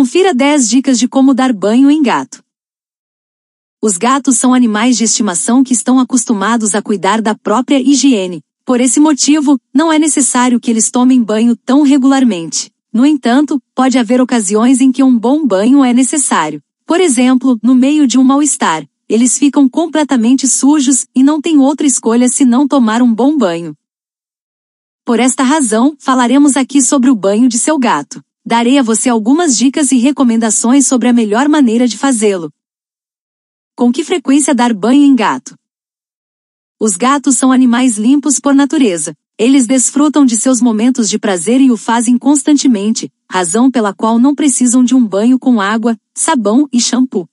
Confira 10 dicas de como dar banho em gato. Os gatos são animais de estimação que estão acostumados a cuidar da própria higiene. Por esse motivo, não é necessário que eles tomem banho tão regularmente. No entanto, pode haver ocasiões em que um bom banho é necessário. Por exemplo, no meio de um mal-estar, eles ficam completamente sujos e não têm outra escolha senão tomar um bom banho. Por esta razão, falaremos aqui sobre o banho de seu gato. Darei a você algumas dicas e recomendações sobre a melhor maneira de fazê-lo. Com que frequência dar banho em gato? Os gatos são animais limpos por natureza. Eles desfrutam de seus momentos de prazer e o fazem constantemente, razão pela qual não precisam de um banho com água, sabão e shampoo.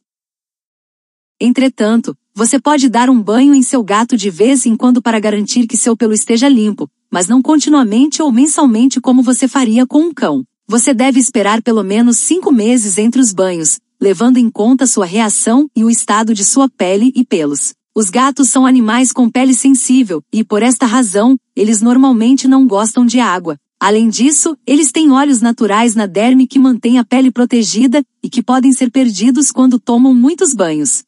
Entretanto, você pode dar um banho em seu gato de vez em quando para garantir que seu pelo esteja limpo, mas não continuamente ou mensalmente como você faria com um cão. Você deve esperar pelo menos cinco meses entre os banhos, levando em conta sua reação e o estado de sua pele e pelos. Os gatos são animais com pele sensível, e por esta razão, eles normalmente não gostam de água. Além disso, eles têm olhos naturais na derme que mantém a pele protegida e que podem ser perdidos quando tomam muitos banhos.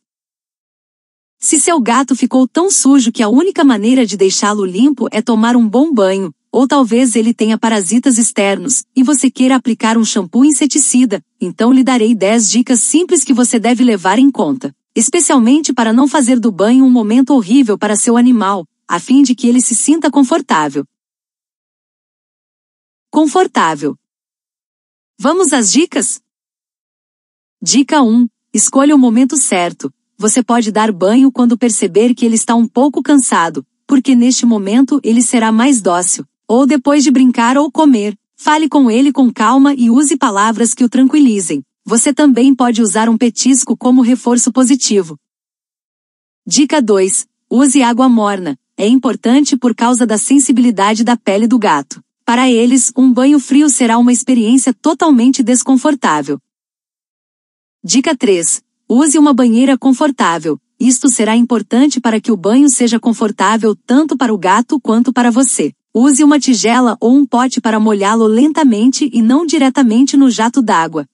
Se seu gato ficou tão sujo que a única maneira de deixá-lo limpo é tomar um bom banho, ou talvez ele tenha parasitas externos, e você queira aplicar um shampoo inseticida, então lhe darei 10 dicas simples que você deve levar em conta. Especialmente para não fazer do banho um momento horrível para seu animal, a fim de que ele se sinta confortável. Confortável. Vamos às dicas? Dica 1. Escolha o momento certo você pode dar banho quando perceber que ele está um pouco cansado, porque neste momento ele será mais dócil, ou depois de brincar ou comer. Fale com ele com calma e use palavras que o tranquilizem. Você também pode usar um petisco como reforço positivo. Dica 2. Use água morna. É importante por causa da sensibilidade da pele do gato. Para eles, um banho frio será uma experiência totalmente desconfortável. Dica 3. Use uma banheira confortável. Isto será importante para que o banho seja confortável tanto para o gato quanto para você. Use uma tigela ou um pote para molhá-lo lentamente e não diretamente no jato d'água.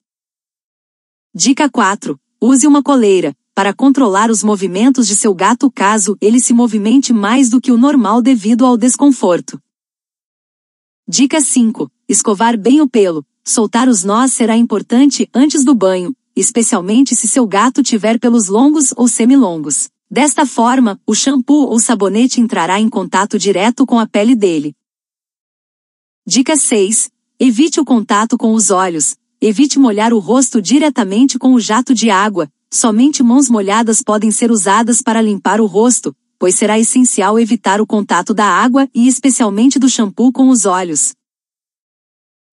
Dica 4. Use uma coleira, para controlar os movimentos de seu gato caso ele se movimente mais do que o normal devido ao desconforto. Dica 5. Escovar bem o pelo. Soltar os nós será importante antes do banho, especialmente se seu gato tiver pelos longos ou semilongos. Desta forma, o shampoo ou sabonete entrará em contato direto com a pele dele. Dica 6. Evite o contato com os olhos. Evite molhar o rosto diretamente com o jato de água. Somente mãos molhadas podem ser usadas para limpar o rosto, pois será essencial evitar o contato da água e especialmente do shampoo com os olhos.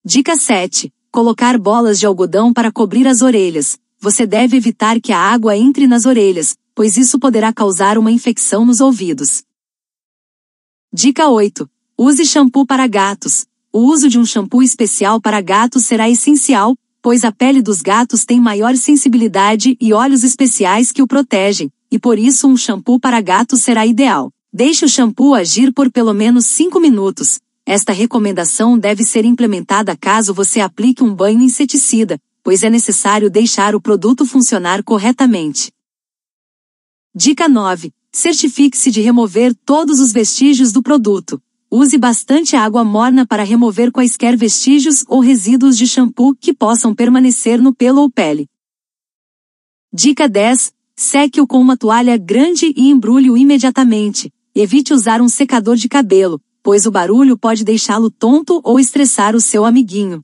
Dica 7 colocar bolas de algodão para cobrir as orelhas. Você deve evitar que a água entre nas orelhas, pois isso poderá causar uma infecção nos ouvidos. Dica 8. Use shampoo para gatos. O uso de um shampoo especial para gatos será essencial, pois a pele dos gatos tem maior sensibilidade e óleos especiais que o protegem, e por isso um shampoo para gatos será ideal. Deixe o shampoo agir por pelo menos 5 minutos, esta recomendação deve ser implementada caso você aplique um banho inseticida, pois é necessário deixar o produto funcionar corretamente. Dica 9. Certifique-se de remover todos os vestígios do produto. Use bastante água morna para remover quaisquer vestígios ou resíduos de shampoo que possam permanecer no pelo ou pele. Dica 10. Seque-o com uma toalha grande e embrulhe-o imediatamente. Evite usar um secador de cabelo, pois o barulho pode deixá-lo tonto ou estressar o seu amiguinho.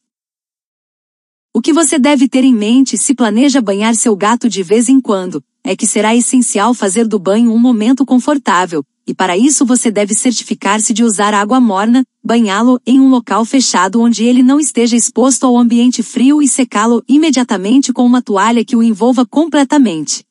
O que você deve ter em mente se planeja banhar seu gato de vez em quando, é que será essencial fazer do banho um momento confortável, e para isso você deve certificar-se de usar água morna, banhá-lo em um local fechado onde ele não esteja exposto ao ambiente frio e secá-lo imediatamente com uma toalha que o envolva completamente.